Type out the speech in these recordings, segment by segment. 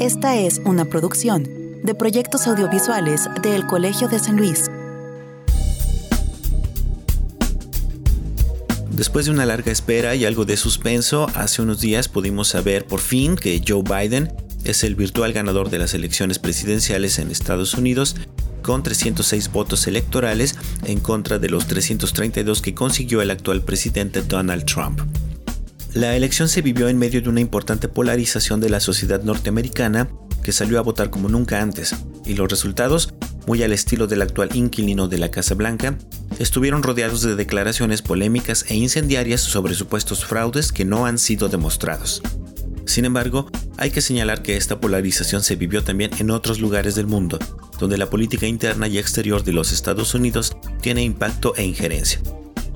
Esta es una producción de proyectos audiovisuales del Colegio de San Luis. Después de una larga espera y algo de suspenso, hace unos días pudimos saber por fin que Joe Biden es el virtual ganador de las elecciones presidenciales en Estados Unidos con 306 votos electorales en contra de los 332 que consiguió el actual presidente Donald Trump. La elección se vivió en medio de una importante polarización de la sociedad norteamericana que salió a votar como nunca antes, y los resultados, muy al estilo del actual inquilino de la Casa Blanca, estuvieron rodeados de declaraciones polémicas e incendiarias sobre supuestos fraudes que no han sido demostrados. Sin embargo, hay que señalar que esta polarización se vivió también en otros lugares del mundo, donde la política interna y exterior de los Estados Unidos tiene impacto e injerencia.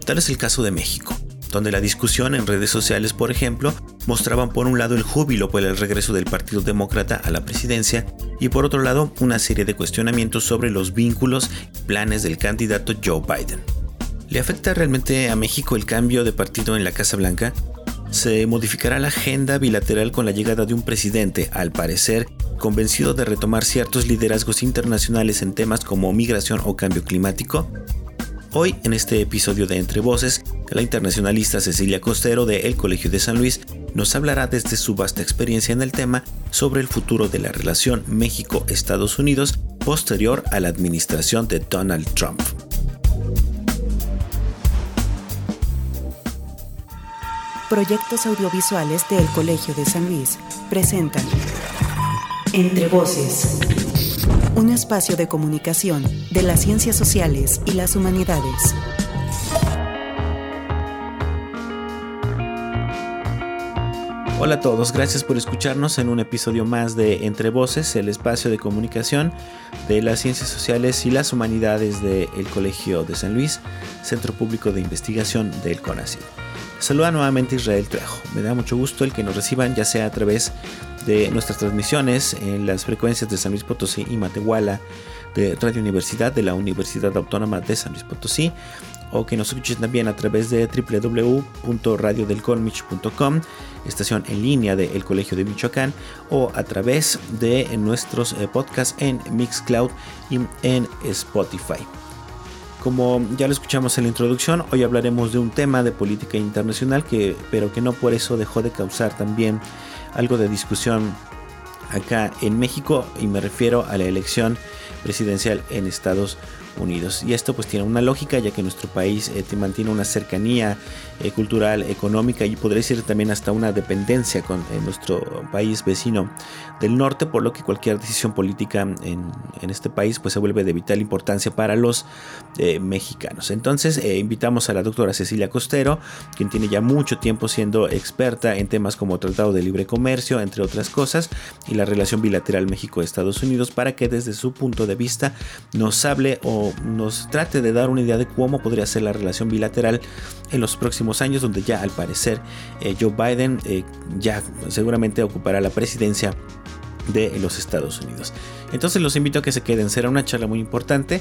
Tal es el caso de México donde la discusión en redes sociales, por ejemplo, mostraban por un lado el júbilo por el regreso del Partido Demócrata a la presidencia y por otro lado una serie de cuestionamientos sobre los vínculos y planes del candidato Joe Biden. ¿Le afecta realmente a México el cambio de partido en la Casa Blanca? ¿Se modificará la agenda bilateral con la llegada de un presidente, al parecer, convencido de retomar ciertos liderazgos internacionales en temas como migración o cambio climático? Hoy, en este episodio de Entre Voces, la internacionalista Cecilia Costero de El Colegio de San Luis nos hablará desde su vasta experiencia en el tema sobre el futuro de la relación México-Estados Unidos posterior a la administración de Donald Trump. Proyectos audiovisuales del Colegio de San Luis presentan Entre Voces un espacio de comunicación de las ciencias sociales y las humanidades. Hola a todos, gracias por escucharnos en un episodio más de Entre Voces, el espacio de comunicación de las ciencias sociales y las humanidades del Colegio de San Luis, Centro Público de Investigación del CONACYT. Saluda nuevamente Israel Trejo. Me da mucho gusto el que nos reciban, ya sea a través de nuestras transmisiones en las frecuencias de San Luis Potosí y Matehuala de Radio Universidad de la Universidad Autónoma de San Luis Potosí o que nos escuchen también a través de www.radiodelcolmich.com, estación en línea del Colegio de Michoacán, o a través de nuestros eh, podcasts en Mixcloud y en Spotify. Como ya lo escuchamos en la introducción, hoy hablaremos de un tema de política internacional que, pero que no por eso dejó de causar también algo de discusión acá en México y me refiero a la elección presidencial en Estados Unidos. Y esto pues tiene una lógica ya que nuestro país eh, mantiene una cercanía eh, cultural, económica y podría decir también hasta una dependencia con eh, nuestro país vecino del norte, por lo que cualquier decisión política en, este país pues se vuelve de vital importancia para los mexicanos. Entonces invitamos a la doctora Cecilia Costero, quien tiene ya mucho tiempo siendo experta en temas como Tratado de Libre Comercio, entre otras cosas, y la relación bilateral México-Estados Unidos, para que desde su punto de vista nos hable o nos trate de dar una idea de cómo podría ser la relación bilateral en los próximos años, donde ya al parecer eh, Joe Biden eh, ya seguramente ocupará la presidencia de los Estados Unidos. Entonces los invito a que se queden, será una charla muy importante,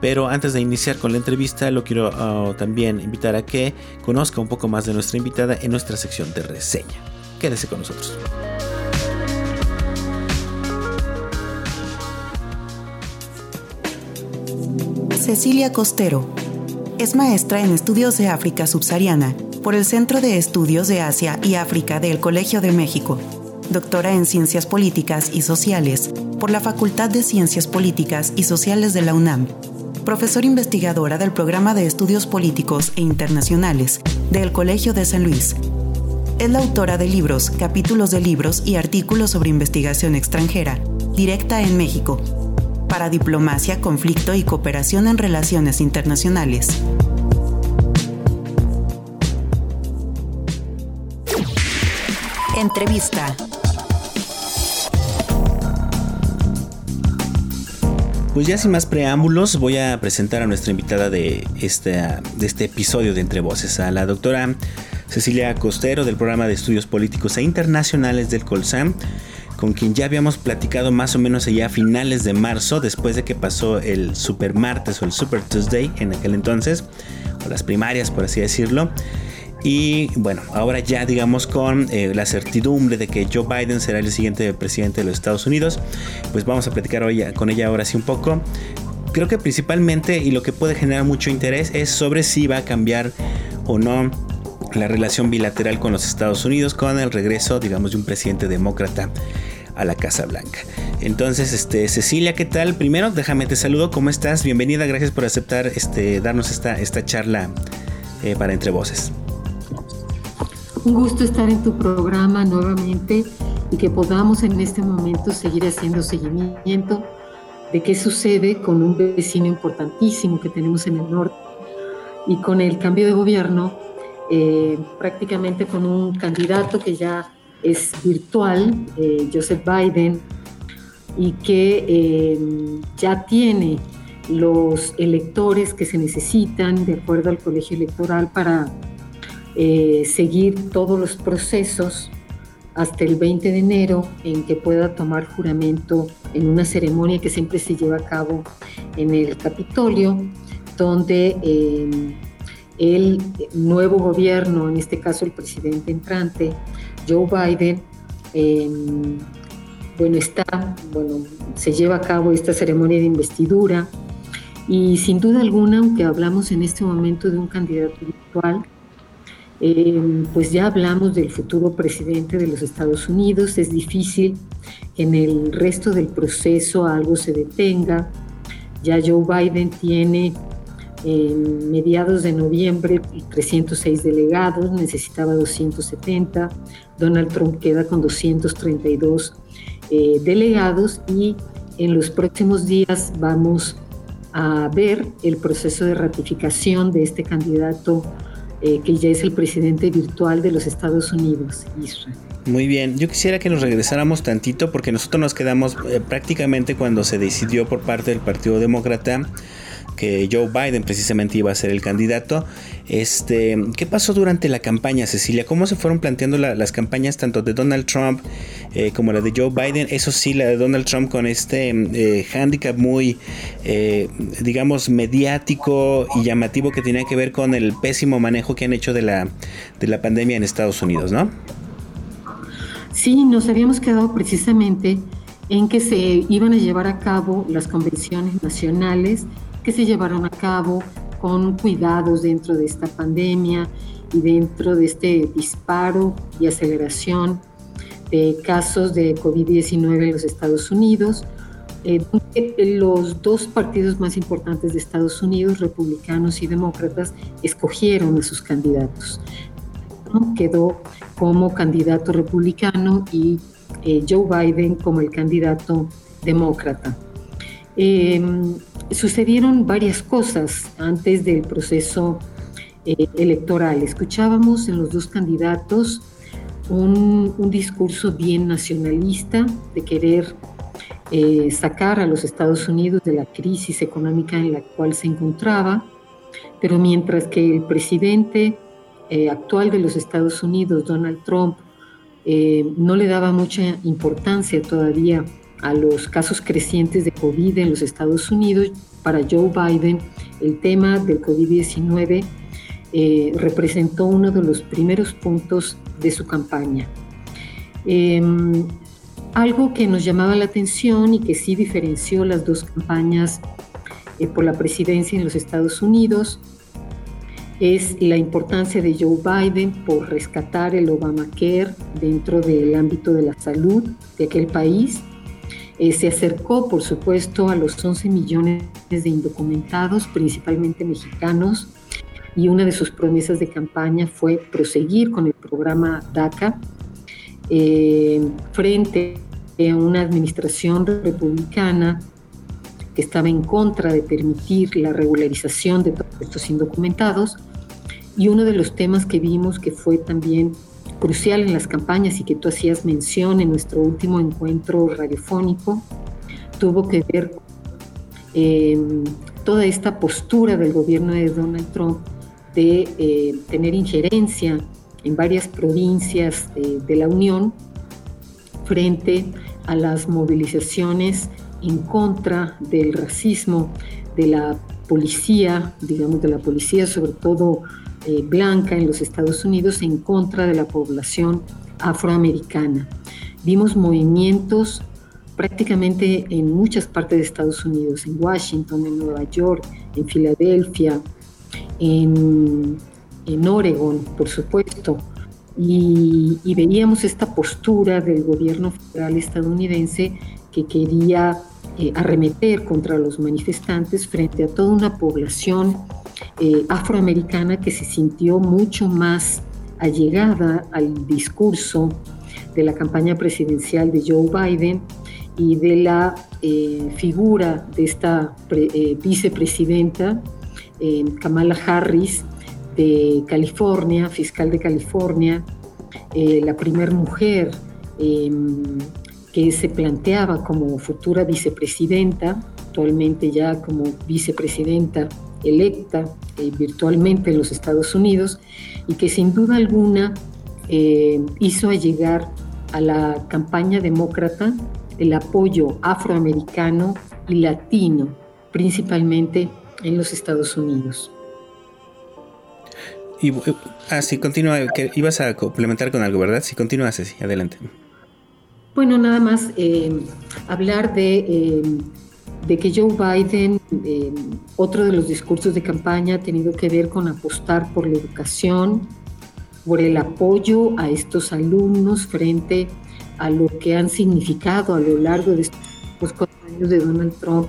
pero antes de iniciar con la entrevista lo quiero ah, también invitar a que conozca un poco más de nuestra invitada en nuestra sección de reseña. Quédese con nosotros. Cecilia Costero. Es maestra en estudios de África subsahariana por el Centro de Estudios de Asia y África del Colegio de México. Doctora en Ciencias Políticas y Sociales por la Facultad de Ciencias Políticas y Sociales de la UNAM. Profesor investigadora del Programa de Estudios Políticos e Internacionales del Colegio de San Luis. Es la autora de libros, capítulos de libros y artículos sobre investigación extranjera, directa en México, para diplomacia, conflicto y cooperación en relaciones internacionales. Entrevista. Pues ya sin más preámbulos, voy a presentar a nuestra invitada de este, de este episodio de Entre Voces, a la doctora Cecilia Costero del programa de estudios políticos e internacionales del Colsam con quien ya habíamos platicado más o menos allá a finales de marzo, después de que pasó el Super Martes o el Super Tuesday en aquel entonces, o las primarias por así decirlo. Y bueno, ahora ya digamos con eh, la certidumbre de que Joe Biden será el siguiente presidente de los Estados Unidos, pues vamos a platicar hoy con ella ahora sí un poco. Creo que principalmente y lo que puede generar mucho interés es sobre si va a cambiar o no la relación bilateral con los Estados Unidos con el regreso, digamos, de un presidente demócrata a la Casa Blanca. Entonces, este, Cecilia, ¿qué tal? Primero, déjame te saludo, ¿cómo estás? Bienvenida, gracias por aceptar este, darnos esta, charla eh, para Entre Voces. Un gusto estar en tu programa nuevamente y que podamos en este momento seguir haciendo seguimiento de qué sucede con un vecino importantísimo que tenemos en el norte y con el cambio de gobierno, eh, prácticamente con un candidato que ya es virtual, eh, Joseph Biden, y que eh, ya tiene los electores que se necesitan de acuerdo al colegio electoral para seguir todos los procesos hasta el 20 de enero en que pueda tomar juramento en una ceremonia que siempre se lleva a cabo en el Capitolio, donde el nuevo gobierno, en este caso el presidente entrante, Joe Biden, em, bueno, está, bueno, se lleva a cabo esta ceremonia de investidura y sin duda alguna, aunque hablamos en este momento de un candidato virtual, em, pues ya hablamos del futuro presidente de los Estados Unidos. Es difícil que en el resto del proceso algo se detenga. Ya Joe Biden tiene en mediados de noviembre 306 delegados, necesitaba 270. Donald Trump queda con 232 eh, delegados y en los próximos días vamos a ver el proceso de ratificación de este candidato eh, que ya es el presidente virtual de los Estados Unidos, Israel. Muy bien, yo quisiera que nos regresáramos tantito porque nosotros nos quedamos eh, prácticamente cuando se decidió por parte del Partido Demócrata que Joe Biden precisamente iba a ser el candidato. Este, ¿Qué pasó durante la campaña, Cecilia? ¿Cómo se fueron planteando las campañas tanto de Donald Trump eh, como la de Joe Biden? Eso sí, la de Donald Trump con este eh, handicap muy, eh, digamos, mediático y llamativo que tenía que ver con el pésimo manejo que han hecho de la, de la pandemia en Estados Unidos, ¿no? Sí, nos habíamos quedado precisamente en que se iban a llevar a cabo las convenciones nacionales que se llevaron a cabo con cuidados dentro de esta pandemia y dentro de este disparo y aceleración de casos de COVID-19 en los Estados Unidos. Eh, los dos partidos más importantes de Estados Unidos, republicanos y demócratas, escogieron a sus candidatos. Quedó como candidato republicano y eh, Joe Biden como el candidato demócrata. Eh, sucedieron varias cosas antes del proceso eh, electoral. Escuchábamos en los dos candidatos un, discurso bien nacionalista de querer eh, sacar a los Estados Unidos de la crisis económica en la cual se encontraba, pero mientras que el presidente eh, actual de los Estados Unidos, Donald Trump, no le daba mucha importancia todavía a los casos crecientes de COVID en los Estados Unidos, para Joe Biden el tema del COVID-19 eh, representó uno de los primeros puntos de su campaña. Em, algo que nos llamaba la atención y que sí diferenció las dos campañas eh, por la presidencia en los Estados Unidos es la importancia de Joe Biden por rescatar el Obamacare dentro del ámbito de la salud de aquel país eh, se acercó, por supuesto, a los 11 millones de indocumentados, principalmente mexicanos, y una de sus promesas de campaña fue proseguir con el programa DACA eh, frente a una administración republicana que estaba en contra de permitir la regularización de todos estos indocumentados. Y uno de los temas que vimos que fue también crucial en las campañas y que tú hacías mención en nuestro último encuentro radiofónico, tuvo que ver em, toda esta postura del gobierno de Donald Trump de eh, tener injerencia en varias provincias eh, de la Unión frente a las movilizaciones en contra del racismo de la policía, digamos de la policía sobre todo eh, blanca en los Estados Unidos en contra de la población afroamericana. Vimos movimientos prácticamente en muchas partes de Estados Unidos, en Washington, en Nueva York, en Filadelfia, en, en Oregon, por supuesto, y, veíamos esta postura del gobierno federal estadounidense que quería eh, arremeter contra los manifestantes frente a toda una población eh, afroamericana que se sintió mucho más allegada al discurso de la campaña presidencial de Joe Biden y de la eh, figura de esta vicepresidenta, Kamala Harris, de California, fiscal de California, eh, la primera mujer em, que se planteaba como futura vicepresidenta, actualmente ya como vicepresidenta electa eh, virtualmente en los Estados Unidos, y que sin duda alguna eh, hizo llegar a la campaña demócrata el apoyo afroamericano y latino, principalmente en los Estados Unidos. Y, ah, sí, continúa. Que ibas a complementar con algo, ¿verdad? Sí, continúa, Ceci. Adelante. Bueno, nada más eh, hablar de, eh, de, que Joe Biden, eh, otro de los discursos de campaña ha tenido que ver con apostar por la educación, por el apoyo a estos alumnos frente a lo que han significado a lo largo de estos cuatro años de Donald Trump.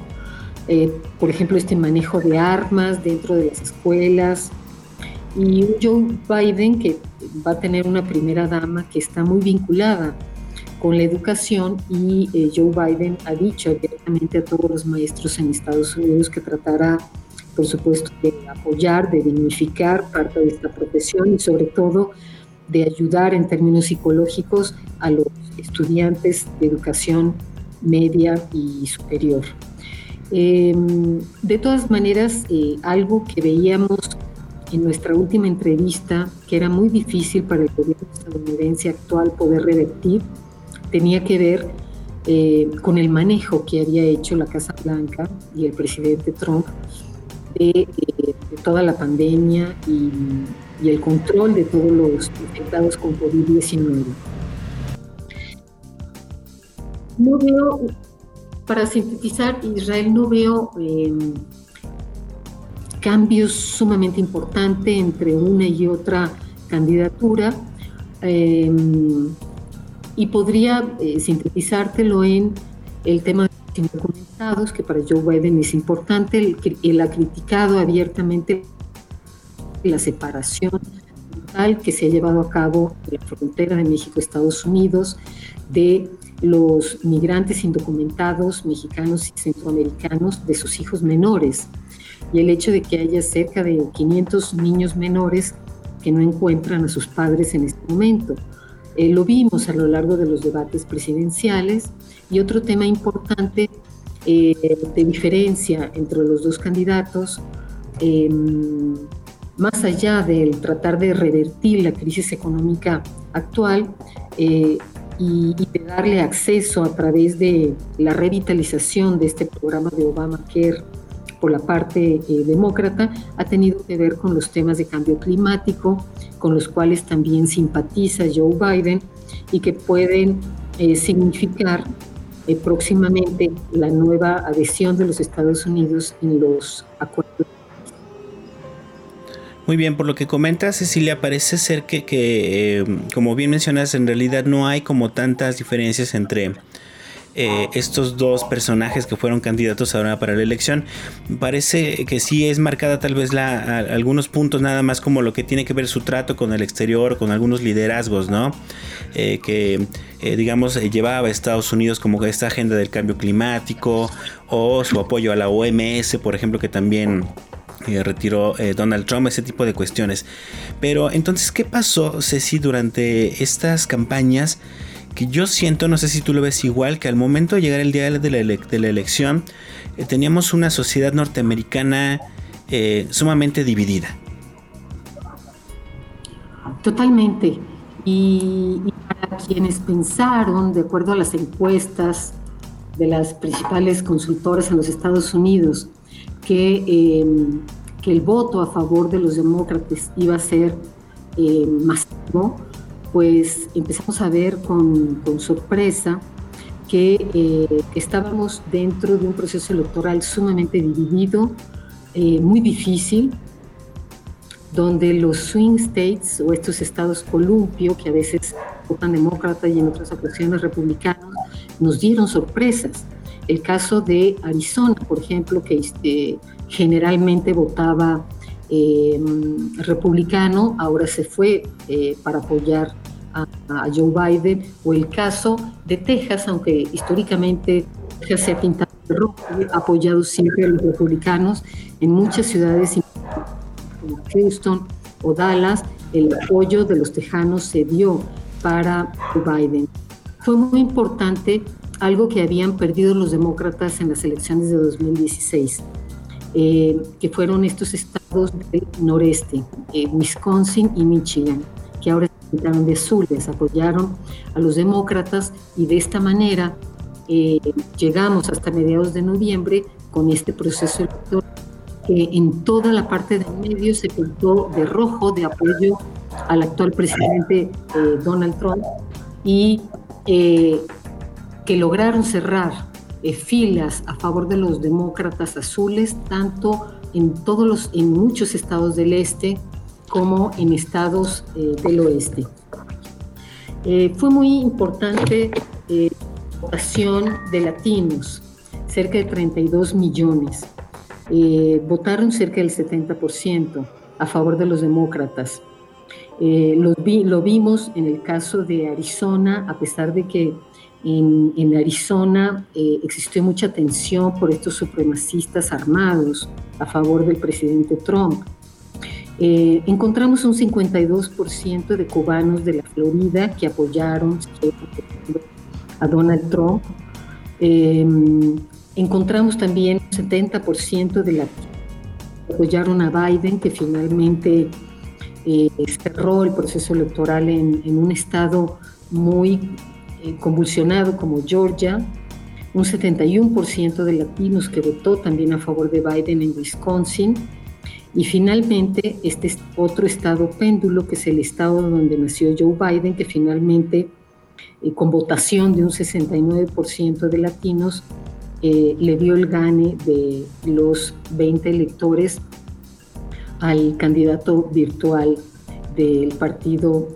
por ejemplo, este manejo de armas dentro de las escuelas, y Joe Biden que va a tener una primera dama que está muy vinculada con la educación y eh, Joe Biden ha dicho directamente a todos los maestros en Estados Unidos que tratará, por supuesto, de apoyar, de dignificar parte de esta profesión y sobre todo de ayudar en términos psicológicos a los estudiantes de educación media y superior. Em, de todas maneras, eh, algo que veíamos en nuestra última entrevista, que era muy difícil para el gobierno estadounidense actual poder revertir, tenía que ver eh, con el manejo que había hecho la Casa Blanca y el presidente Trump de, eh, toda la pandemia y, el control de todos los infectados con COVID-19. No veo, para sintetizar, Israel no veo... Eh, cambios sumamente importantes entre una y otra candidatura. Em, y podría eh, sintetizártelo en el tema de los indocumentados, que para Joe Biden es importante. Él, ha criticado abiertamente la separación total que se ha llevado a cabo en la frontera de México-Estados Unidos de los migrantes indocumentados mexicanos y centroamericanos de sus hijos menores y el hecho de que haya cerca de 500 niños menores que no encuentran a sus padres en este momento. Eh, lo vimos a lo largo de los debates presidenciales. Y otro tema importante eh, de diferencia entre los dos candidatos, em, más allá del tratar de revertir la crisis económica actual eh, y, y, de darle acceso a través de la revitalización de este programa de Obamacare por la parte eh, demócrata ha tenido que ver con los temas de cambio climático, con los cuales también simpatiza Joe Biden y que pueden eh, significar eh, próximamente la nueva adhesión de los Estados Unidos en los acuerdos. Muy bien, por lo que comentas, Cecilia, parece ser que, que como bien mencionas, en realidad no hay como tantas diferencias entre eh, estos dos personajes que fueron candidatos ahora para la elección. Parece que sí es marcada tal vez la, algunos puntos nada más como lo que tiene que ver su trato con el exterior, con algunos liderazgos, ¿no? Eh, que eh, digamos llevaba a Estados Unidos como esta agenda del cambio climático o su apoyo a la OMS, por ejemplo, que también... retiró Donald Trump, ese tipo de cuestiones. Pero entonces, ¿qué pasó, Ceci, durante estas campañas? Que yo siento, no sé si tú lo ves igual, que al momento de llegar el día de la, elección eh, teníamos una sociedad norteamericana eh, sumamente dividida. Totalmente. Y, para quienes pensaron, de acuerdo a las encuestas de las principales consultoras en los Estados Unidos, que, em, que el voto a favor de los demócratas iba a ser eh, masivo, pues empezamos a ver con, sorpresa que eh, estábamos dentro de un proceso electoral sumamente dividido, eh, muy difícil, donde los swing states o estos estados columpio, que a veces votan demócrata y en otras ocasiones republicanos, nos dieron sorpresas. El caso de Arizona, por ejemplo, que este, generalmente votaba eh, republicano, ahora se fue eh, para apoyar a, Joe Biden, o el caso de Texas, aunque históricamente Texas se ha pintado de rojo, ha apoyado siempre a los republicanos en muchas ciudades como Houston o Dallas, el apoyo de los tejanos se dio para Biden. Fue muy importante algo que habían perdido los demócratas en las elecciones de 2016, eh, que fueron estos estados del noreste, eh, Wisconsin y Michigan, que ahora se pintaron de azules, apoyaron a los demócratas y de esta manera eh, llegamos hasta mediados de noviembre con este proceso electoral que en toda la parte del medio se pintó de rojo de apoyo al actual presidente Donald Trump y que lograron cerrar eh, filas a favor de los demócratas azules, tanto en, todos los, en muchos estados del este como en estados eh, del oeste. Eh, fue muy importante la votación de latinos, cerca de 32 millones. votaron cerca del 70% a favor de los demócratas. lo, vimos en el caso de Arizona, a pesar de que en, Arizona eh, existió mucha tensión por estos supremacistas armados a favor del presidente Trump. Eh, encontramos un 52% de cubanos de la Florida que apoyaron a Donald Trump. Em, encontramos también un 70% de la que apoyaron a Biden, que finalmente eh, cerró el proceso electoral en, en un estado muy eh, convulsionado como Georgia, un 71% de latinos que votó también a favor de Biden en Wisconsin, y finalmente este otro estado péndulo, que es el estado donde nació Joe Biden, que finalmente, eh, con votación de un 69% de latinos, eh, le dio el gane de los 20 electores al candidato virtual del Partido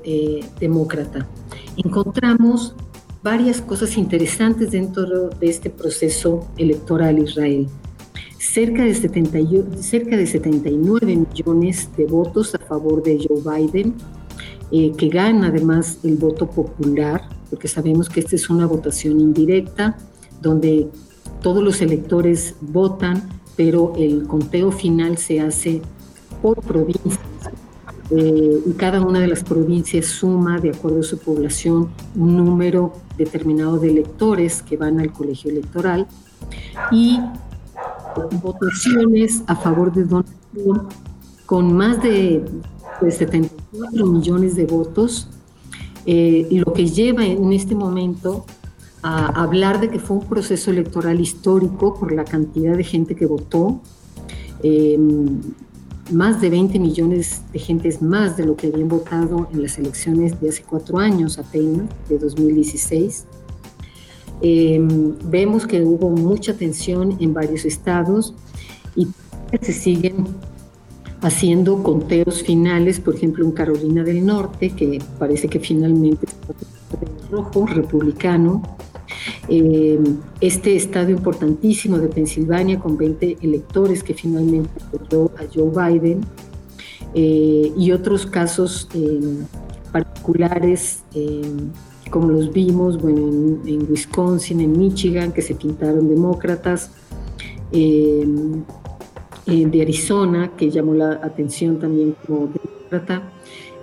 Demócrata. Encontramos varias cosas interesantes dentro de este proceso electoral Israel. Cerca de, cerca de 79 millones de votos a favor de Joe Biden, eh, que gana además el voto popular, porque sabemos que esta es una votación indirecta, donde todos los electores votan, pero el conteo final se hace por provincias eh, y cada una de las provincias suma, de acuerdo a su población, un número determinado de electores que van al colegio electoral. Y votaciones a favor de Donald Trump con más de, 74 millones de votos, eh, lo que lleva en este momento a hablar de que fue un proceso electoral histórico por la cantidad de gente que votó. Eh, más de 20 millones de gentes más de lo que habían votado en las elecciones de hace cuatro años apenas, de 2016. Em, vemos que hubo mucha tensión en varios estados y se siguen haciendo conteos finales, por ejemplo en Carolina del Norte, que parece que finalmente es rojo, republicano, eh, este estado importantísimo de Pensilvania con 20 electores que finalmente apoyó a Joe Biden. Eh, y otros casos eh, particulares como los vimos bueno, en, Wisconsin, en Michigan, que se pintaron demócratas, de Arizona, que llamó la atención también como demócrata.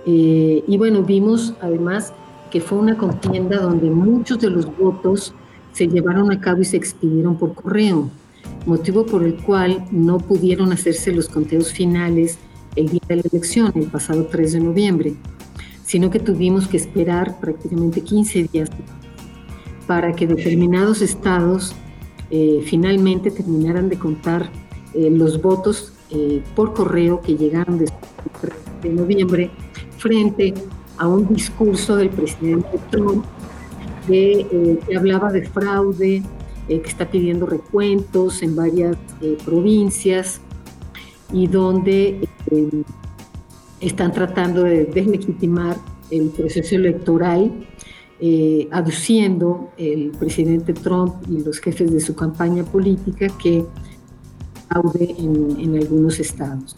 y bueno, vimos además que fue una contienda donde muchos de los votos se llevaron a cabo y se expidieron por correo, motivo por el cual no pudieron hacerse los conteos finales el día de la elección, el pasado 3 de noviembre, sino que tuvimos que esperar prácticamente 15 días para que determinados estados eh, finalmente terminaran de contar eh, los votos eh, por correo que llegaron después de noviembre frente a un discurso del presidente Trump que hablaba de fraude, que está pidiendo recuentos en varias provincias y donde están tratando de deslegitimar el proceso electoral eh, aduciendo el presidente Trump y los jefes de su campaña política que fraude en, algunos estados.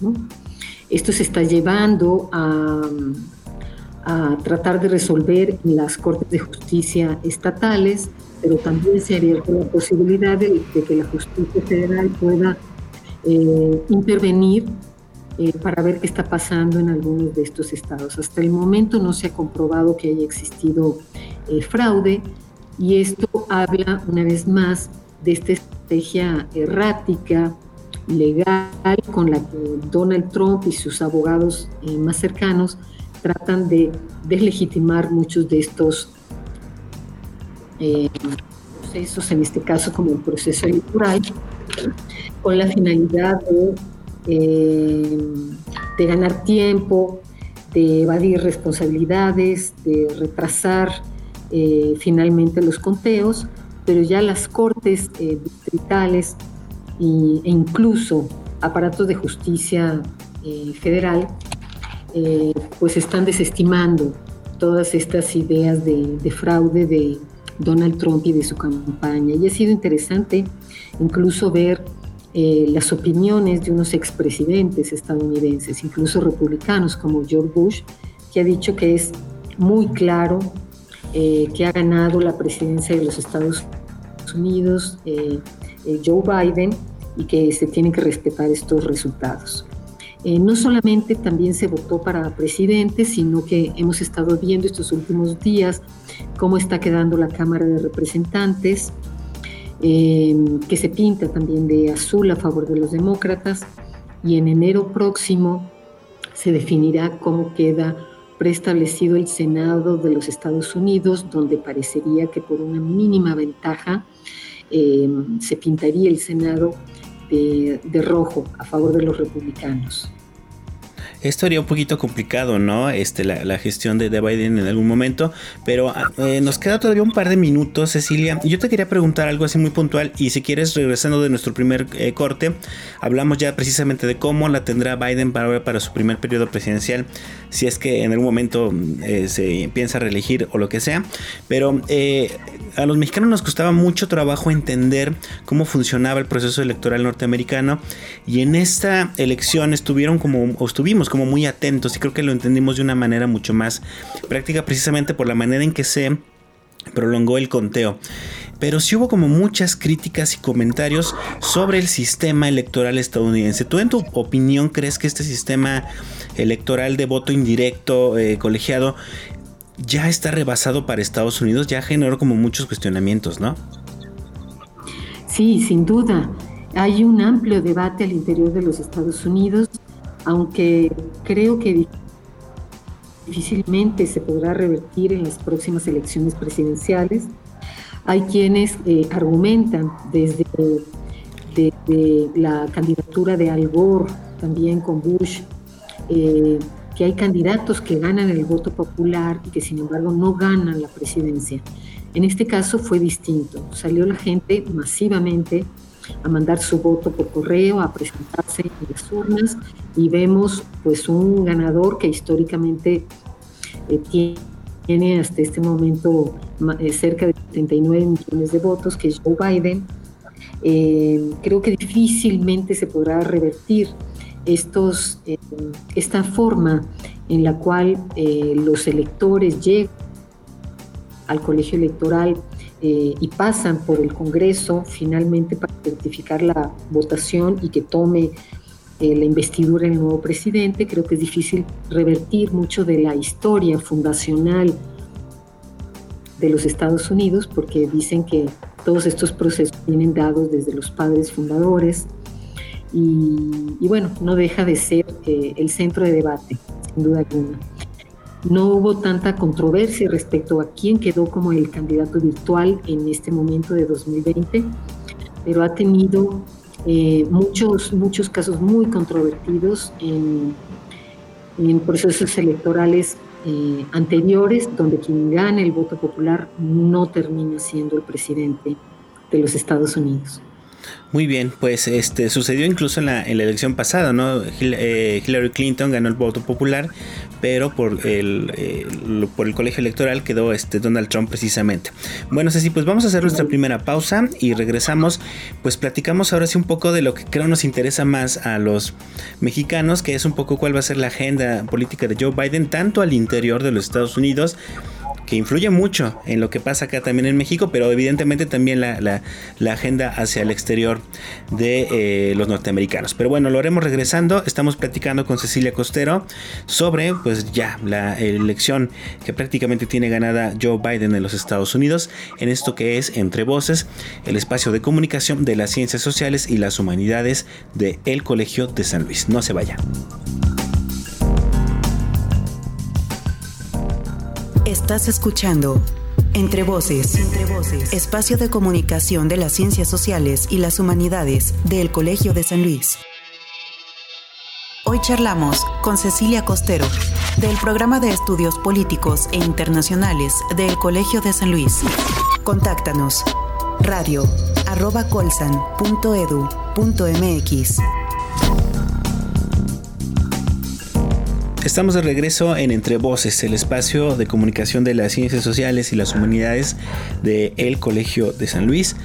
Esto se está llevando a, tratar de resolver en las Cortes de Justicia estatales, pero también se abierto la posibilidad de, que la justicia federal pueda eh, intervenir eh, para ver qué está pasando en algunos de estos estados. Hasta el momento no se ha comprobado que haya existido eh, fraude y esto habla una vez más de esta estrategia errática, legal, con la que Donald Trump y sus abogados eh, más cercanos tratan de deslegitimar muchos de estos procesos, en este caso como el proceso electoral, con la finalidad de eh, de ganar tiempo, de evadir responsabilidades, de retrasar eh, finalmente los conteos, pero ya las cortes eh, distritales e incluso aparatos de justicia federal pues están desestimando todas estas ideas de, de fraude de Donald Trump y de su campaña. Y ha sido interesante incluso ver eh, las opiniones de unos expresidentes estadounidenses, incluso republicanos como George Bush, que ha dicho que es muy claro eh, que ha ganado la presidencia de los Estados Unidos eh, Joe Biden y que se tienen que respetar estos resultados. no solamente también se votó para presidente, sino que hemos estado viendo estos últimos días cómo está quedando la Cámara de Representantes, Em, que se pinta también de azul a favor de los demócratas y en enero próximo se definirá cómo queda preestablecido el Senado de los Estados Unidos, donde parecería que por una mínima ventaja em, se pintaría el Senado de rojo a favor de los republicanos. Esto haría un poquito complicado, ¿no? Este, la, gestión de, Biden en algún momento. Pero ah, eh, nos queda todavía un par de minutos, Cecilia. Yo te quería preguntar algo así muy puntual. Y si quieres, regresando de nuestro primer eh, corte, hablamos ya precisamente de cómo la tendrá Biden para, su primer periodo presidencial. Si es que en algún momento eh, se piensa reelegir o lo que sea. Pero a los mexicanos nos costaba mucho trabajo entender cómo funcionaba el proceso electoral norteamericano. Y en esta elección estuvieron como, o estuvimos como muy atentos y creo que lo entendimos de una manera mucho más práctica precisamente por la manera en que se prolongó el conteo. Pero sí hubo como muchas críticas y comentarios sobre el sistema electoral estadounidense. ¿Tú en tu opinión crees que este sistema electoral de voto indirecto, eh, colegiado, ya está rebasado para Estados Unidos? Ya generó como muchos cuestionamientos, ¿no? Sí, sin duda. Hay un amplio debate al interior de los Estados Unidos aunque creo que difícilmente se podrá revertir en las próximas elecciones presidenciales. Hay quienes eh, argumentan desde, la candidatura de Al Gore, también con Bush, eh, que hay candidatos que ganan el voto popular y que sin embargo no ganan la presidencia. En este caso fue distinto. Salió la gente masivamente a mandar su voto por correo, a presentarse en las urnas y vemos pues un ganador que históricamente eh, tiene hasta este momento eh, cerca de 39 millones de votos, que es Joe Biden. Eh, creo que difícilmente se podrá revertir estos, esta forma en la cual los electores llegan al colegio electoral eh, y pasan por el Congreso finalmente para certificar la votación y que tome eh, la investidura del nuevo presidente. Creo que es difícil revertir mucho de la historia fundacional de los Estados Unidos porque dicen que todos estos procesos vienen dados desde los padres fundadores y, bueno, no deja de ser eh, el centro de debate, sin duda alguna. No hubo tanta controversia respecto a quién quedó como el candidato virtual en este momento de 2020, pero ha tenido eh, muchos, muchos casos muy controvertidos en, en procesos electorales eh, anteriores, donde quien gana el voto popular no termina siendo el presidente de los Estados Unidos. Muy bien, pues este sucedió incluso en la, elección pasada, ¿no? Eh, Hillary Clinton ganó el voto popular, pero por el, eh, por el colegio electoral quedó este Donald Trump precisamente. Bueno, Ceci, pues vamos a hacer nuestra primera pausa y regresamos, pues platicamos ahora sí un poco de lo que creo nos interesa más a los mexicanos, que es un poco cuál va a ser la agenda política de Joe Biden, tanto al interior de los Estados Unidos, que influye mucho en lo que pasa acá también en México, pero evidentemente también la, agenda hacia el exterior de eh, los norteamericanos. Pero bueno, lo haremos regresando. Estamos platicando con Cecilia Costero sobre, pues ya, la elección que prácticamente tiene ganada Joe Biden en los Estados Unidos, en esto que es Entre Voces, el espacio de comunicación de las ciencias sociales y las humanidades de El Colegio de San Luis. No se vaya. Estás escuchando Entre Voces, espacio de comunicación de las ciencias sociales y las humanidades del Colegio de San Luis. Hoy charlamos con Cecilia Costero, del programa de estudios políticos e internacionales del Colegio de San Luis. Contáctanos radio colsan.edu.mx. Estamos de regreso en Entre Voces, el espacio de comunicación de las ciencias sociales y las humanidades del el Colegio de San Luis.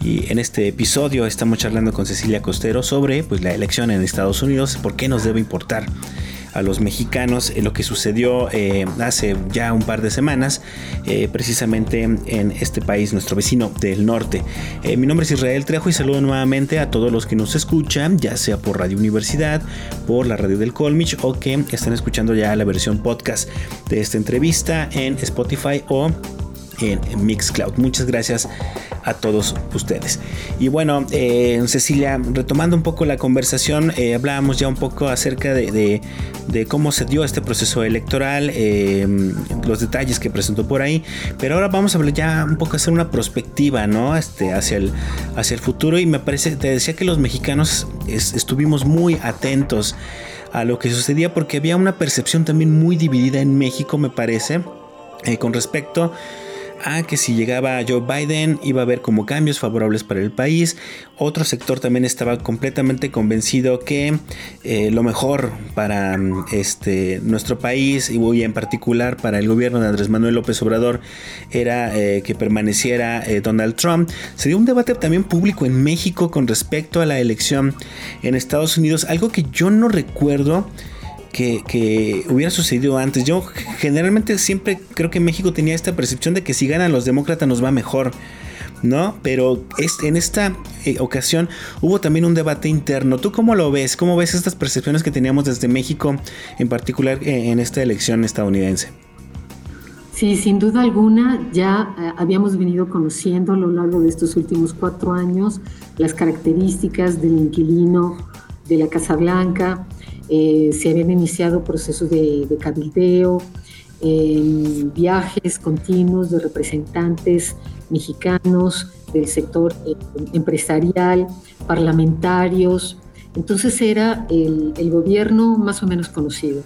Y en este episodio estamos charlando con Cecilia Costero sobre pues, la elección en Estados Unidos, por qué nos debe importar a los mexicanos lo que sucedió eh, hace ya un par de semanas, eh, precisamente en este país, nuestro vecino del norte. Eh, mi nombre es Israel Trejo y saludo nuevamente a todos los que nos escuchan, ya sea por Radio Universidad, por la radio del Colmich o que están escuchando ya la versión podcast de esta entrevista en Spotify o en Mixcloud. Muchas gracias a todos ustedes. Y bueno, eh, Cecilia, retomando un poco la conversación, eh, hablábamos ya un poco acerca de, cómo se dio este proceso electoral, eh, los detalles que presentó por ahí, pero ahora vamos a hablar ya un poco, hacer una perspectiva, ¿no? Este, hacia, el, hacia el futuro y me parece, te decía que los mexicanos estuvimos muy atentos a lo que sucedía porque había una percepción también muy dividida en México, me parece, con respecto a que si llegaba Joe Biden iba a haber como cambios favorables para el país. Otro sector también estaba completamente convencido que eh, lo mejor para este, nuestro país y en particular para el gobierno de Andrés Manuel López Obrador era eh, que permaneciera eh, Donald Trump. Se dio un debate también público en México con respecto a la elección en Estados Unidos, algo que yo no recuerdo que, hubiera sucedido antes. Yo generalmente siempre creo que México tenía esta percepción de que si ganan los demócratas nos va mejor. ¿no? Pero en esta eh, ocasión hubo también un debate interno. ¿Tú cómo lo ves? ¿Cómo ves estas percepciones que teníamos desde México, en particular eh, en esta elección estadounidense? Sí, sin duda alguna, ya eh, habíamos venido conociendo a lo largo de estos últimos cuatro años las características del inquilino de la Casa Blanca, eh, se habían iniciado procesos de, cabildeo, viajes continuos de representantes mexicanos del sector eh, empresarial, parlamentarios. Entonces era el, gobierno más o menos conocido.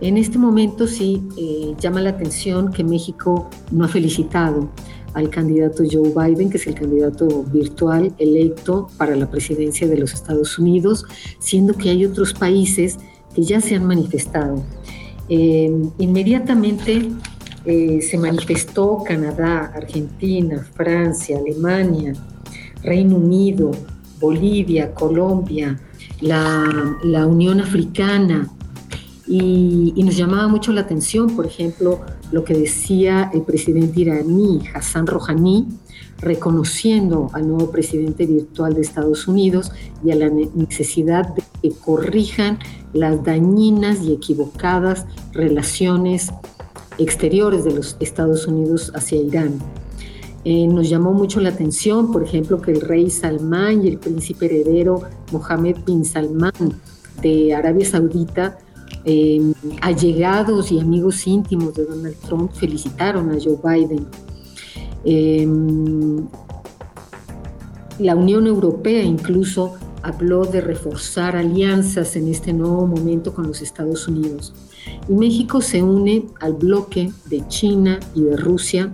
En este momento sí eh, llama la atención que México no ha felicitado al candidato Joe Biden, que es el candidato virtual electo para la presidencia de los Estados Unidos, siendo que hay otros países que ya se han manifestado. Eh, inmediatamente eh, se manifestó Canadá, Argentina, Francia, Alemania, Reino Unido, Bolivia, Colombia, la, la Unión Africana, y, y, nos llamaba mucho la atención, por ejemplo, lo que decía el presidente iraní Hassan Rouhani, reconociendo al nuevo presidente virtual de Estados Unidos y a la necesidad de que corrijan las dañinas y equivocadas relaciones exteriores de los Estados Unidos hacia Irán. Eh, nos llamó mucho la atención, por ejemplo, que el rey Salmán y el príncipe heredero Mohammed bin Salman de Arabia Saudita eh, allegados y amigos íntimos de Donald Trump felicitaron a Joe Biden. Em, la Unión Europea incluso habló de reforzar alianzas en este nuevo momento con los Estados Unidos. Y México se une al bloque de China y de Rusia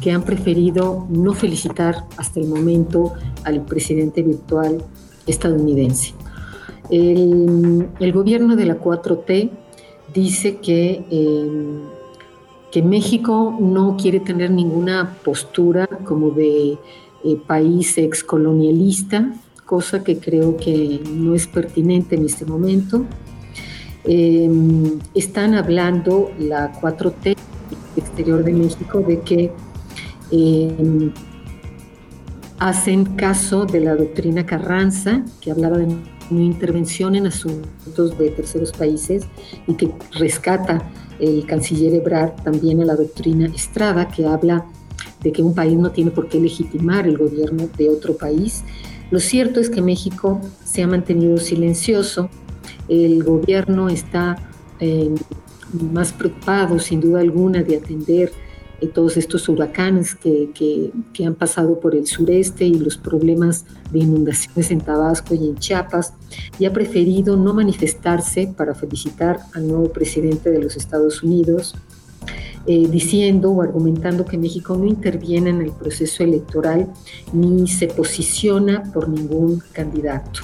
que han preferido no felicitar hasta el momento al presidente virtual estadounidense. El, gobierno de la 4T dice que, em, que México no quiere tener ninguna postura como de eh, país excolonialista, cosa que creo que no es pertinente en este momento. Em, están hablando la 4T exterior de México de que em, hacen caso de la doctrina Carranza, que hablaba de no intervención en asuntos de terceros países y que rescata el canciller Ebrard también a la doctrina Estrada, que habla de que un país no tiene por qué legitimar el gobierno de otro país. Lo cierto es que México se ha mantenido silencioso, el gobierno está eh, más preocupado sin duda alguna de atender todos estos huracanes que, que, han pasado por el sureste y los problemas de inundaciones en Tabasco y en Chiapas, y ha preferido no manifestarse para felicitar al nuevo presidente de los Estados Unidos, eh, diciendo o argumentando que México no interviene en el proceso electoral ni se posiciona por ningún candidato.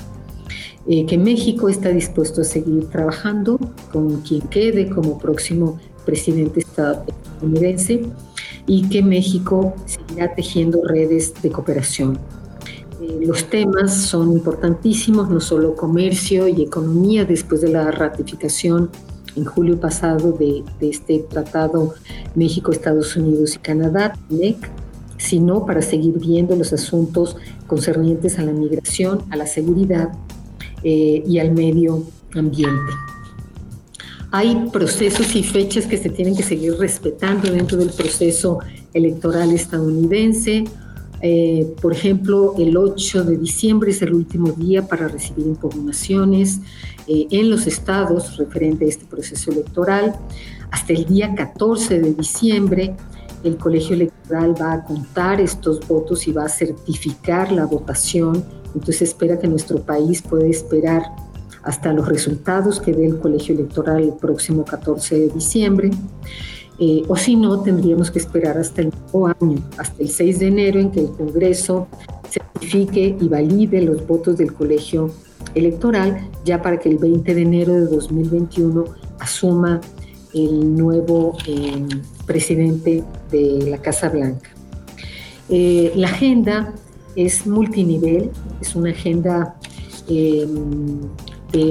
Eh, que México está dispuesto a seguir trabajando con quien quede como próximo presidente estadounidense y que México seguirá tejiendo redes de cooperación. Eh, los temas son importantísimos, no solo comercio y economía después de la ratificación en julio pasado de, este tratado México, Estados Unidos y Canadá, MEC, sino para seguir viendo los asuntos concernientes a la migración, a la seguridad eh, y al medio ambiente. Hay procesos y fechas que se tienen que seguir respetando dentro del proceso electoral estadounidense. Eh, por ejemplo, el 8 de diciembre es el último día para recibir impugnaciones eh, en los estados referente a este proceso electoral. Hasta el día 14 de diciembre, el colegio electoral va a contar estos votos y va a certificar la votación. Entonces espera que nuestro país pueda esperar hasta los resultados que dé el colegio electoral el próximo 14 de diciembre. Eh, o si no, tendríamos que esperar hasta el nuevo año, hasta el 6 de enero, en que el Congreso certifique y valide los votos del colegio electoral, ya para que el 20 de enero de 2021 asuma el nuevo eh, presidente de la Casa Blanca. Eh, la agenda es multinivel, es una agenda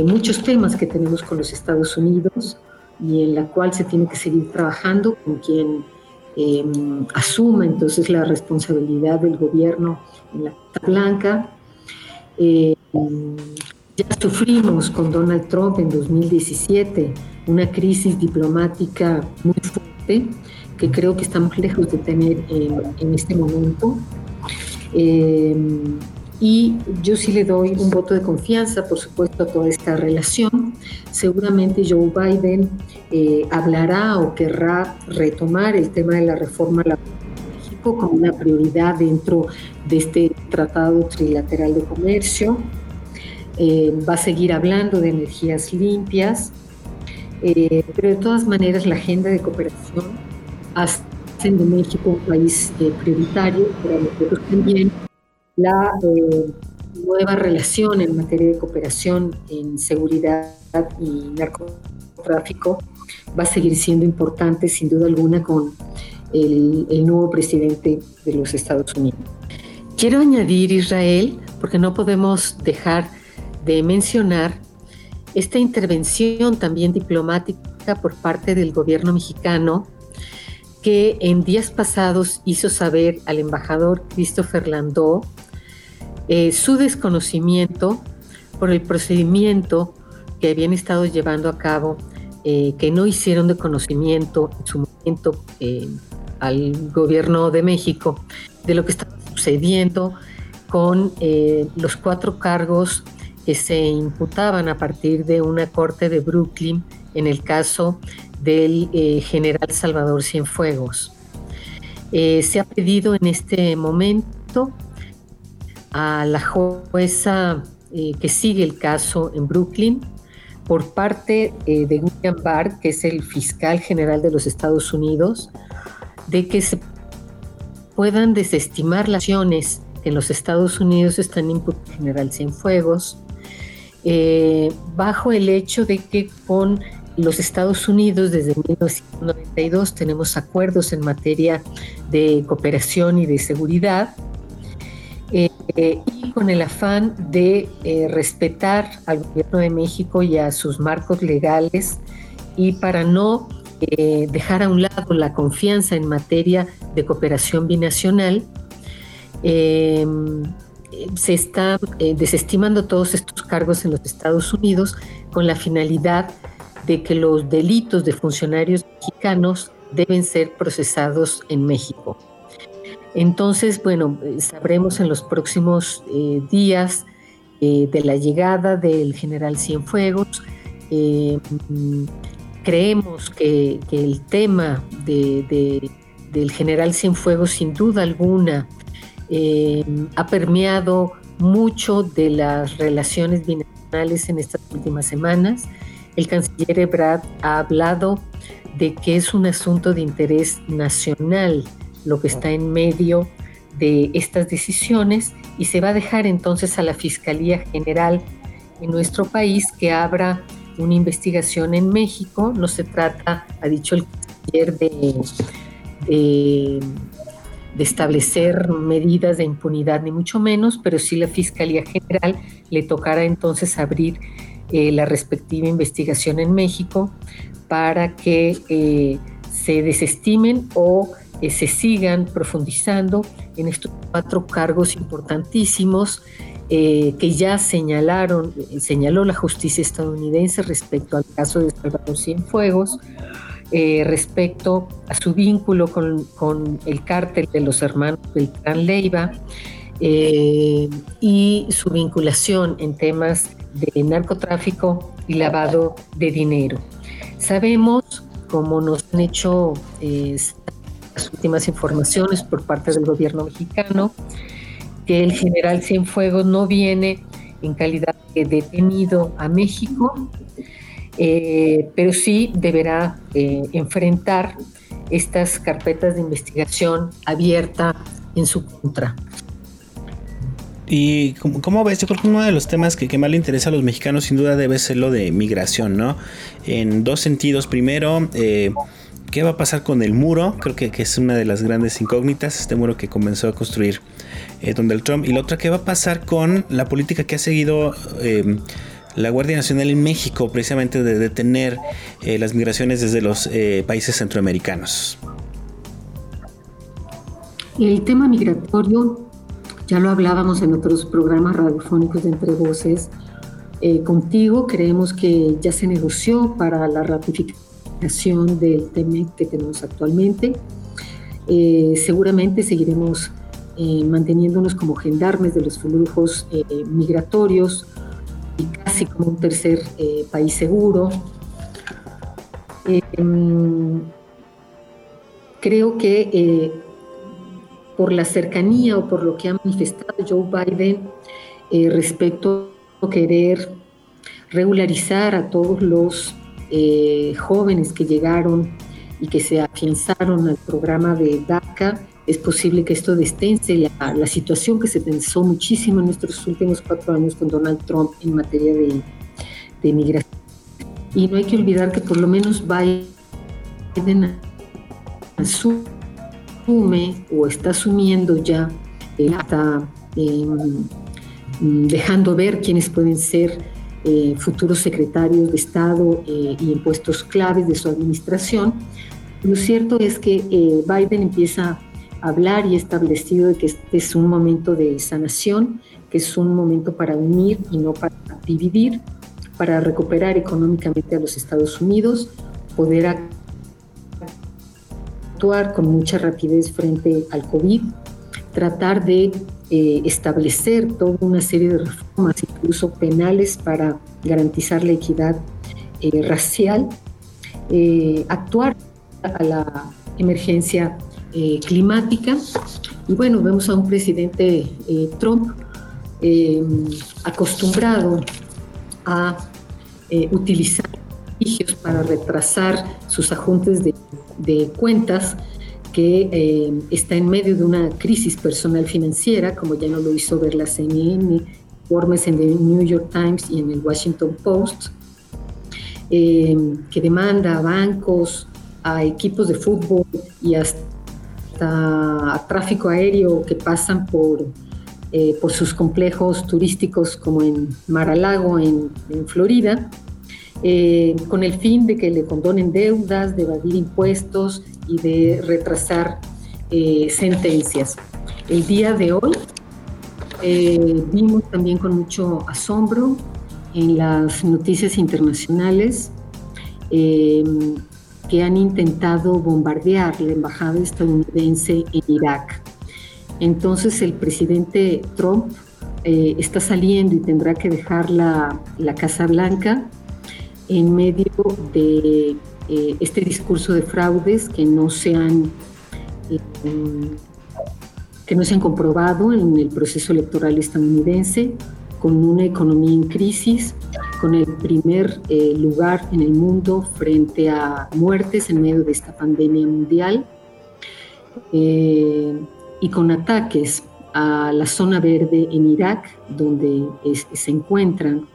muchos temas que tenemos con los Estados Unidos y en la cual se tiene que seguir trabajando con quien em, asuma entonces la responsabilidad del gobierno en la Casa Blanca. Em, ya sufrimos con Donald Trump en 2017 una crisis diplomática muy fuerte que creo que estamos lejos de tener en, en este momento. Eh, y yo sí le doy un voto de confianza, por supuesto, a toda esta relación. Seguramente Joe Biden eh, hablará o querrá retomar el tema de la reforma laboral de México como una prioridad dentro de este tratado trilateral de comercio. Eh, va a seguir hablando de energías limpias, eh, pero de todas maneras la agenda de cooperación hace de México un país prioritario para nosotros también la eh, nueva relación en materia de cooperación en seguridad y narcotráfico va a seguir siendo importante sin duda alguna con el, el nuevo presidente de los Estados Unidos. Quiero añadir Israel, porque no podemos dejar de mencionar esta intervención también diplomática por parte del gobierno mexicano que en días pasados hizo saber al embajador Christopher Landau eh, su desconocimiento por el procedimiento que habían estado llevando a cabo, eh, que no hicieron de conocimiento en su momento eh, al gobierno de México de lo que estaba sucediendo con los cuatro cargos que se imputaban a partir de una corte de Brooklyn en el caso del general Salvador Cienfuegos. se ha pedido en este momento a la jueza eh, que sigue el caso en Brooklyn por parte eh, de William Barr, que es el fiscal general de los Estados Unidos, de que se puedan desestimar las acciones que en los Estados Unidos están en general Cienfuegos, eh, bajo el hecho de que con los Estados Unidos desde 1992 tenemos acuerdos en materia de cooperación y de seguridad eh, y con el afán de eh, respetar al gobierno de México y a sus marcos legales y para no eh, dejar a un lado la confianza en materia de cooperación binacional, se está desestimando todos estos cargos en los Estados Unidos con la finalidad de que los delitos de funcionarios mexicanos deben ser procesados en México. Entonces, bueno, sabremos en los próximos eh, días eh, de la llegada del general Cienfuegos. Eh, creemos que, el tema del general Cienfuegos, sin duda alguna, ha permeado mucho de las relaciones binacionales en estas últimas semanas. El canciller Ebrard ha hablado de que es un asunto de interés nacional lo que está en medio de estas decisiones y se va a dejar entonces a la Fiscalía General en nuestro país que abra una investigación en México. No se trata, ha dicho el canciller, de, establecer medidas de impunidad, ni mucho menos, pero sí la Fiscalía General le tocará entonces abrir eh, la respectiva investigación en México para que eh, se desestimen o eh, se sigan profundizando en estos cuatro cargos importantísimos que ya señalaron, señaló la justicia estadounidense respecto al caso de Salvador Cienfuegos, respecto a su vínculo con, con, el cártel de los hermanos Beltrán Leiva y su vinculación en temas de narcotráfico y lavado de dinero. Sabemos, como nos han hecho eh, las últimas informaciones por parte del gobierno mexicano, que el general Cienfuegos no viene en calidad de detenido a México, eh, pero sí deberá eh, enfrentar estas carpetas de investigación abierta en su contra. Y como, ves, yo creo que uno de los temas que, más le interesa a los mexicanos sin duda debe ser lo de migración, ¿no? En dos sentidos. Primero, eh, ¿qué va a pasar con el muro? Creo que, es una de las grandes incógnitas, este muro que comenzó a construir eh, Donald Trump. Y la otra, ¿qué va a pasar con la política que ha seguido... Eh, la Guardia Nacional en México, precisamente de detener las migraciones desde los países centroamericanos. El tema migratorio ya lo hablábamos en otros programas radiofónicos de Entre Voces. Eh, contigo creemos que ya se negoció para la ratificación del TEMEC que tenemos actualmente. Eh, seguramente seguiremos eh, manteniéndonos como gendarmes de los flujos migratorios y casi como un tercer país seguro. Mm, creo que por la cercanía o por lo que ha manifestado Joe Biden eh, respecto a querer regularizar a todos los eh, jóvenes que llegaron y que se afianzaron al programa de DACA, es posible que esto destense la, la, situación que se tensó muchísimo en nuestros últimos cuatro años con Donald Trump en materia de, de migración. Y no hay que olvidar que por lo menos Biden asume o está asumiendo ya, está em, dejando ver quiénes pueden ser eh, futuros secretarios de Estado eh, y en puestos claves de su administración. Lo cierto es que Biden empieza a hablar y establecido de que este es un momento de sanación, que es un momento para unir y no para dividir, para recuperar económicamente a los Estados Unidos, poder con mucha rapidez frente al COVID, tratar de eh, establecer toda una serie de reformas, incluso penales, para garantizar la equidad eh, racial, eh, actuar a la emergencia climática. Y bueno, vemos a un presidente Trump acostumbrado a utilizar para retrasar sus ajustes de, cuentas, que eh, está en medio de una crisis personal financiera, como ya no lo hizo ver la CNN, informes en el New York Times y en el Washington Post, eh, que demanda a bancos, a equipos de fútbol y hasta a tráfico aéreo que pasan por, eh, por sus complejos turísticos como en Mar-a-Lago, en, en Florida, eh, con el fin de que le condonen deudas, de evadir impuestos y de retrasar eh, sentencias. El día de hoy eh, vimos también con mucho asombro en las noticias internacionales que han intentado bombardear la embajada estadounidense en Irak. Entonces el presidente Trump está saliendo y tendrá que dejar la, la Casa Blanca en medio de eh, este discurso de fraudes que no se han eh, que no se han comprobado en el proceso electoral estadounidense, con una economía en crisis, con el primer eh, lugar en el mundo frente a muertes en medio de esta pandemia mundial, y con ataques a la zona verde en Irak, donde se encuentran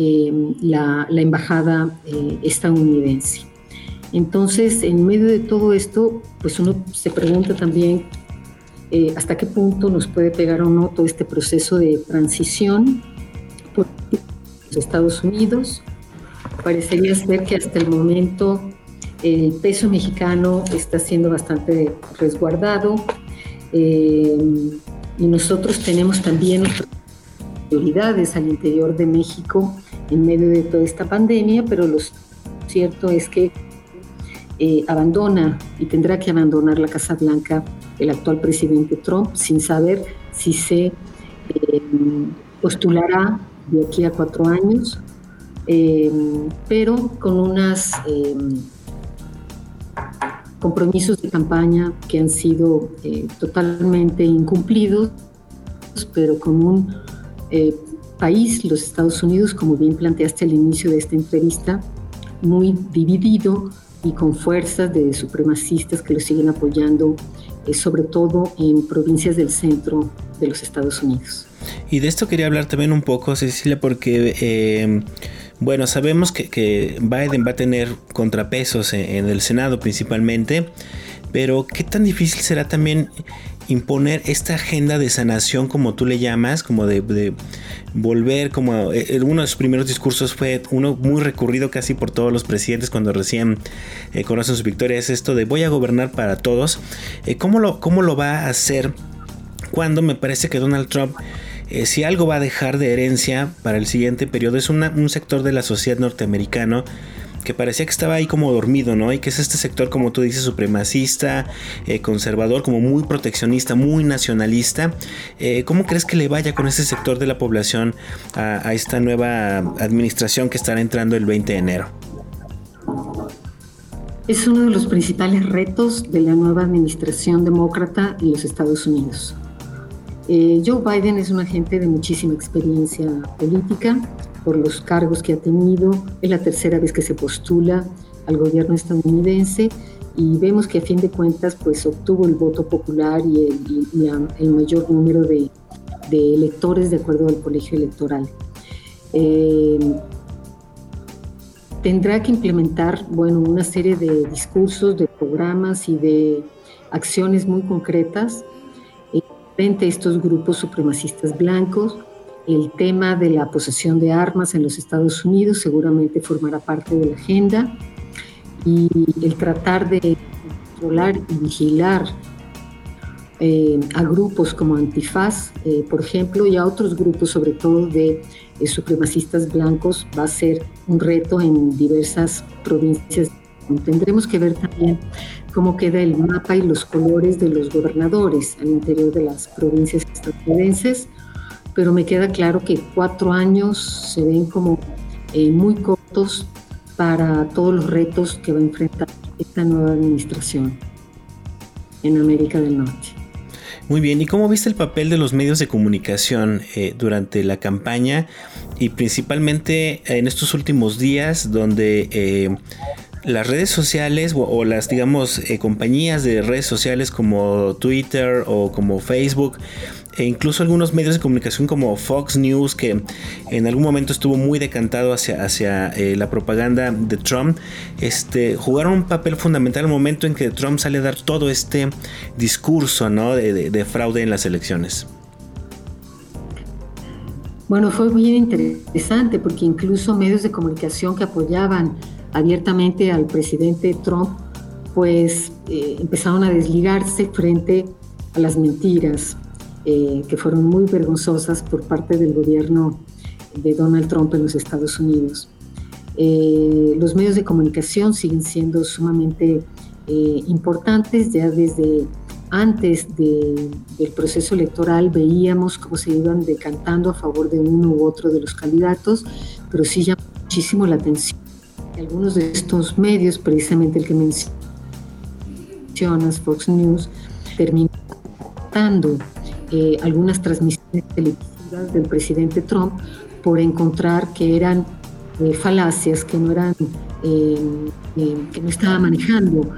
eh, la, embajada estadounidense. Entonces, en medio de todo esto, pues uno se pregunta también eh, hasta qué punto nos puede pegar o no todo este proceso de transición por los Estados Unidos. Parecería ser que hasta el momento el peso mexicano está siendo bastante resguardado y nosotros tenemos también nuestras prioridades al interior de México en medio de toda esta pandemia, pero lo cierto es que eh, abandona y tendrá que abandonar la Casa Blanca el actual presidente Trump sin saber si se eh, postulará de aquí a cuatro años, eh, pero con unos compromisos de campaña que han sido totalmente incumplidos, pero con un país, los Estados Unidos, como bien planteaste al inicio de esta entrevista, muy dividido y con fuerzas de supremacistas que lo siguen apoyando, eh, sobre todo en provincias del centro de los Estados Unidos. Y de esto quería hablar también un poco, Cecilia, porque, eh, bueno, sabemos que, Biden va a tener contrapesos en el Senado principalmente, pero ¿qué tan difícil será también imponer esta agenda de sanación, como tú le llamas, como de, volver, como eh, uno de sus primeros discursos fue uno muy recurrido casi por todos los presidentes cuando recién eh, conocen su victoria, es esto de voy a gobernar para todos. Eh, ¿cómo, lo, ¿Cómo lo va a hacer cuando me parece que Donald Trump... si algo va a dejar de herencia para el siguiente periodo es un sector de la sociedad norteamericano que parecía que estaba ahí como dormido, ¿no? Y que es este sector, como tú dices, supremacista, eh, conservador, como muy proteccionista, muy nacionalista. Eh, ¿Cómo crees que le vaya con ese sector de la población a, esta nueva administración que estará entrando el 20 de enero? Es uno de los principales retos de la nueva administración demócrata en los Estados Unidos. Eh, Joe Biden es un agente de muchísima experiencia política, por los cargos que ha tenido. Es la tercera vez que se postula al gobierno estadounidense y vemos que a fin de cuentas pues obtuvo el voto popular y el, mayor número de, electores de acuerdo al colegio electoral. Eh, tendrá que implementar bueno, una serie de discursos, de programas y de acciones muy concretas eh, frente a estos grupos supremacistas blancos el tema de la posesión de armas en los Estados Unidos seguramente formará parte de la agenda y el tratar de controlar y vigilar eh, a grupos como Antifaz, eh, por ejemplo, y a otros grupos, sobre todo de eh, supremacistas blancos, va a ser un reto en diversas provincias. Tendremos que ver también cómo queda el mapa y los colores de los gobernadores al interior de las provincias estadounidenses pero me queda claro que cuatro años se ven como eh, muy cortos para todos los retos que va a enfrentar esta nueva administración en América del Norte. Muy bien, ¿y cómo viste el papel de los medios de comunicación eh, durante la campaña y principalmente en estos últimos días donde eh, las redes sociales o, las, digamos, eh, compañías de redes sociales como Twitter o como Facebook e incluso algunos medios de comunicación como Fox News, que en algún momento estuvo muy decantado hacia, hacia eh, la propaganda de Trump, este, jugaron un papel fundamental al momento en que Trump sale a dar todo este discurso de, fraude en las elecciones. Bueno, fue muy interesante porque incluso medios de comunicación que apoyaban abiertamente al presidente Trump, pues eh, empezaron a desligarse frente a las mentiras, eh, que fueron muy vergonzosas por parte del gobierno de Donald Trump en los Estados Unidos. Eh, los medios de comunicación siguen siendo sumamente eh, importantes, ya desde antes del proceso electoral veíamos cómo se iban decantando a favor de uno u otro de los candidatos, pero sí llama muchísimo la atención algunos de estos medios, precisamente el que mencionas, Fox News, terminan dando eh, algunas transmisiones televisivas del presidente Trump por encontrar que eran eh, falacias, que no eran, eh, que no estaba manejando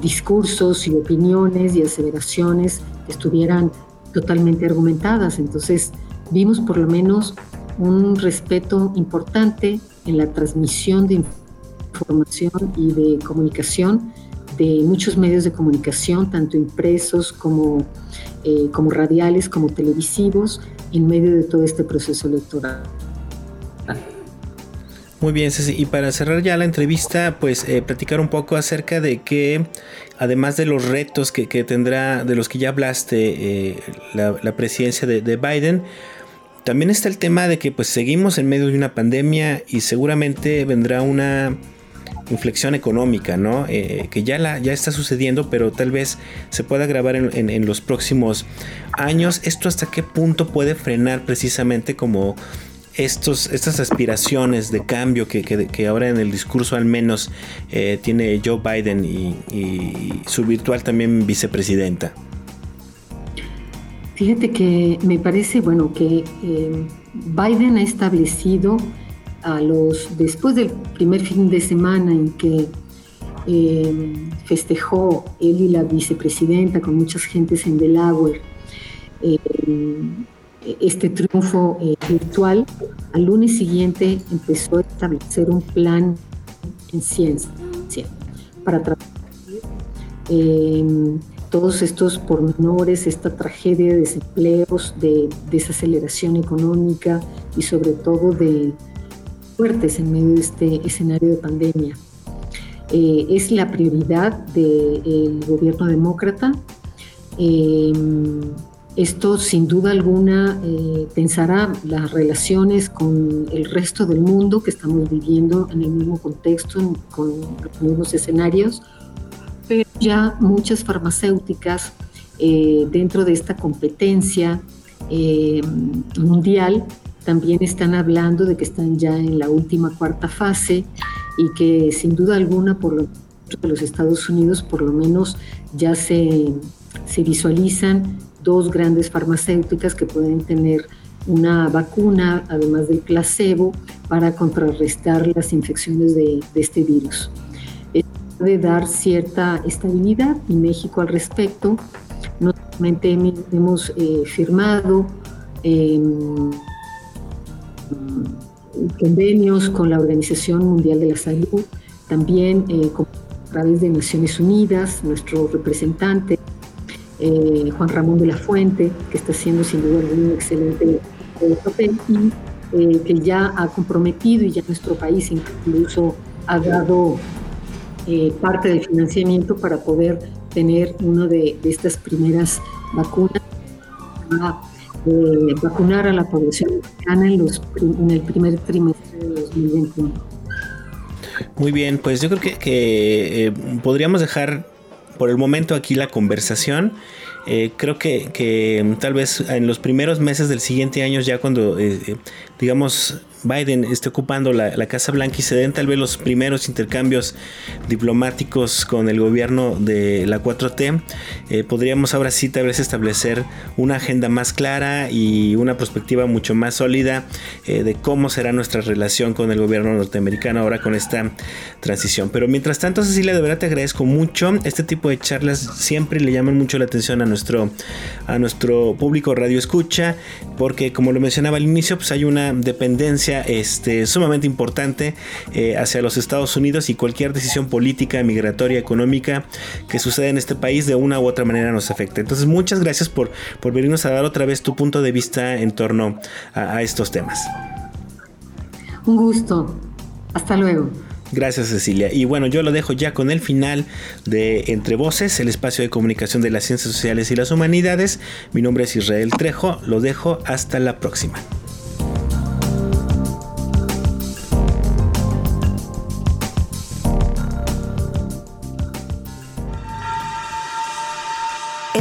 discursos y opiniones y aseveraciones que estuvieran totalmente argumentadas. Entonces vimos por lo menos un respeto importante en la transmisión de información y de comunicación de muchos medios de comunicación, tanto impresos como, eh, como radiales, como televisivos, en medio de todo este proceso electoral. Muy bien, Ceci. Y para cerrar ya la entrevista, pues eh, platicar un poco acerca de que, además de los retos que, tendrá, de los que ya hablaste, eh, la, presidencia de, de, Biden, también está el tema de que pues seguimos en medio de una pandemia y seguramente vendrá una inflexión económica, ¿no? Eh, que ya, la, ya está sucediendo, pero tal vez se pueda agravar en, los próximos años. ¿Esto hasta qué punto puede frenar precisamente como estos, estas aspiraciones de cambio que, ahora en el discurso al menos eh, tiene Joe Biden y, su virtual también vicepresidenta? Fíjate que me parece, bueno, que eh, Biden ha establecido después del primer fin de semana en que eh, festejó él y la vicepresidenta con muchas gentes en Delaware eh, este triunfo eh, virtual, al lunes siguiente empezó a establecer un plan en ciencia para tratar todos estos pormenores, esta tragedia de desempleos, de desaceleración económica y sobre todo de fuertes en medio de este escenario de pandemia. Eh, es la prioridad del gobierno demócrata. Eh, esto sin duda alguna eh, pensará las relaciones con el resto del mundo que estamos viviendo en el mismo contexto, con los mismos escenarios, pero ya muchas farmacéuticas dentro de esta competencia mundial también están hablando de que están ya en la última cuarta fase y que sin duda alguna por lo de los Estados Unidos por lo menos ya se, se visualizan dos grandes farmacéuticas que pueden tener una vacuna, además del placebo, para contrarrestar las infecciones de, este virus. Esto puede dar cierta estabilidad y México al respecto. No solamente hemos eh, firmado eh, convenios con la Organización Mundial de la Salud, también eh, a través de Naciones Unidas, nuestro representante eh, Juan Ramón de la Fuente, que está haciendo sin duda un excelente eh, papel y que ya ha comprometido y ya nuestro país incluso ha dado parte del financiamiento para poder tener una de, estas primeras vacunas vacunar a la población mexicana en, los, en el primer trimestre de 2021. Muy bien, pues yo creo que, que eh, podríamos dejar por el momento aquí la conversación. Eh, creo que, que, tal vez en los primeros meses del siguiente año, ya cuando, eh, digamos, Biden esté ocupando la, Casa Blanca y se den tal vez los primeros intercambios diplomáticos con el gobierno de la 4T, eh, podríamos ahora sí tal vez establecer una agenda más clara y una perspectiva mucho más sólida eh, de cómo será nuestra relación con el gobierno norteamericano ahora con esta transición. Pero mientras tanto, Cecilia, de verdad te agradezco mucho. Este tipo de charlas siempre le llaman mucho la atención a nuestro, a nuestro público radio escucha, porque como lo mencionaba al inicio, pues hay una dependencia este, sumamente importante eh, hacia los Estados Unidos y cualquier decisión política, migratoria, económica que suceda en este país de una u otra manera nos afecta. Entonces, muchas gracias por, por venirnos a dar otra vez tu punto de vista en torno a estos temas. Un gusto. Hasta luego. Gracias Cecilia. Y bueno, yo lo dejo ya con el final de Entre Voces, el espacio de comunicación de las ciencias sociales y las humanidades. Mi nombre es Israel Trejo, lo dejo hasta la próxima.